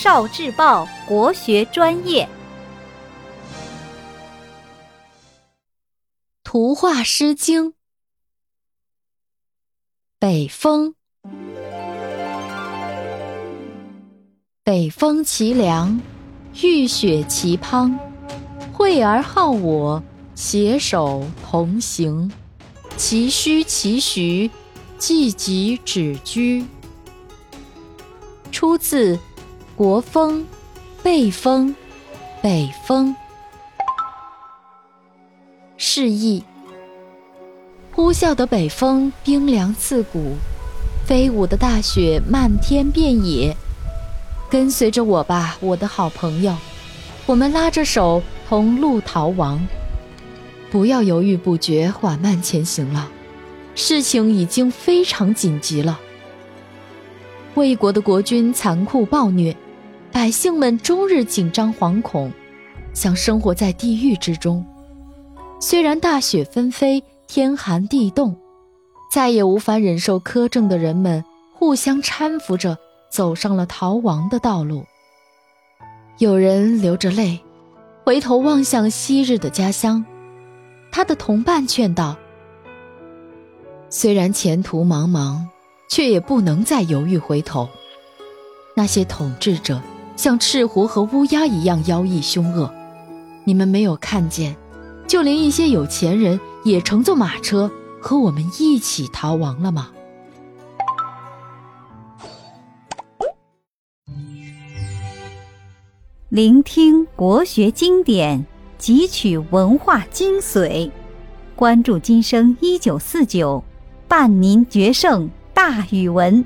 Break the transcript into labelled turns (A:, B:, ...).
A: 少智报国学专业。
B: 图画《诗经》，北风，北风其凉，雨雪其滂。惠而好我，携手同行。其虚其实，既疾止居。出自《国风·背风·北风》。示意：呼啸的北风冰凉刺骨，飞舞的大雪漫天遍野。跟随着我吧，我的好朋友，我们拉着手同路逃亡。不要犹豫不决、缓慢前行了，事情已经非常紧急了。魏国的国君残酷暴虐，百姓们终日紧张惶恐，像生活在地狱之中。虽然大雪纷飞，天寒地冻，再也无法忍受苛政的人们互相搀扶着走上了逃亡的道路。有人流着泪，回头望向昔日的家乡。他的同伴劝道：“虽然前途茫茫，却也不能再犹豫回头。那些统治者像赤狐和乌鸦一样妖异凶恶，你们没有看见，就连一些有钱人也乘坐马车和我们一起逃亡了吗？”
A: 聆听国学经典。汲取文化精髓，关注今生一九四九，伴您决胜大语文。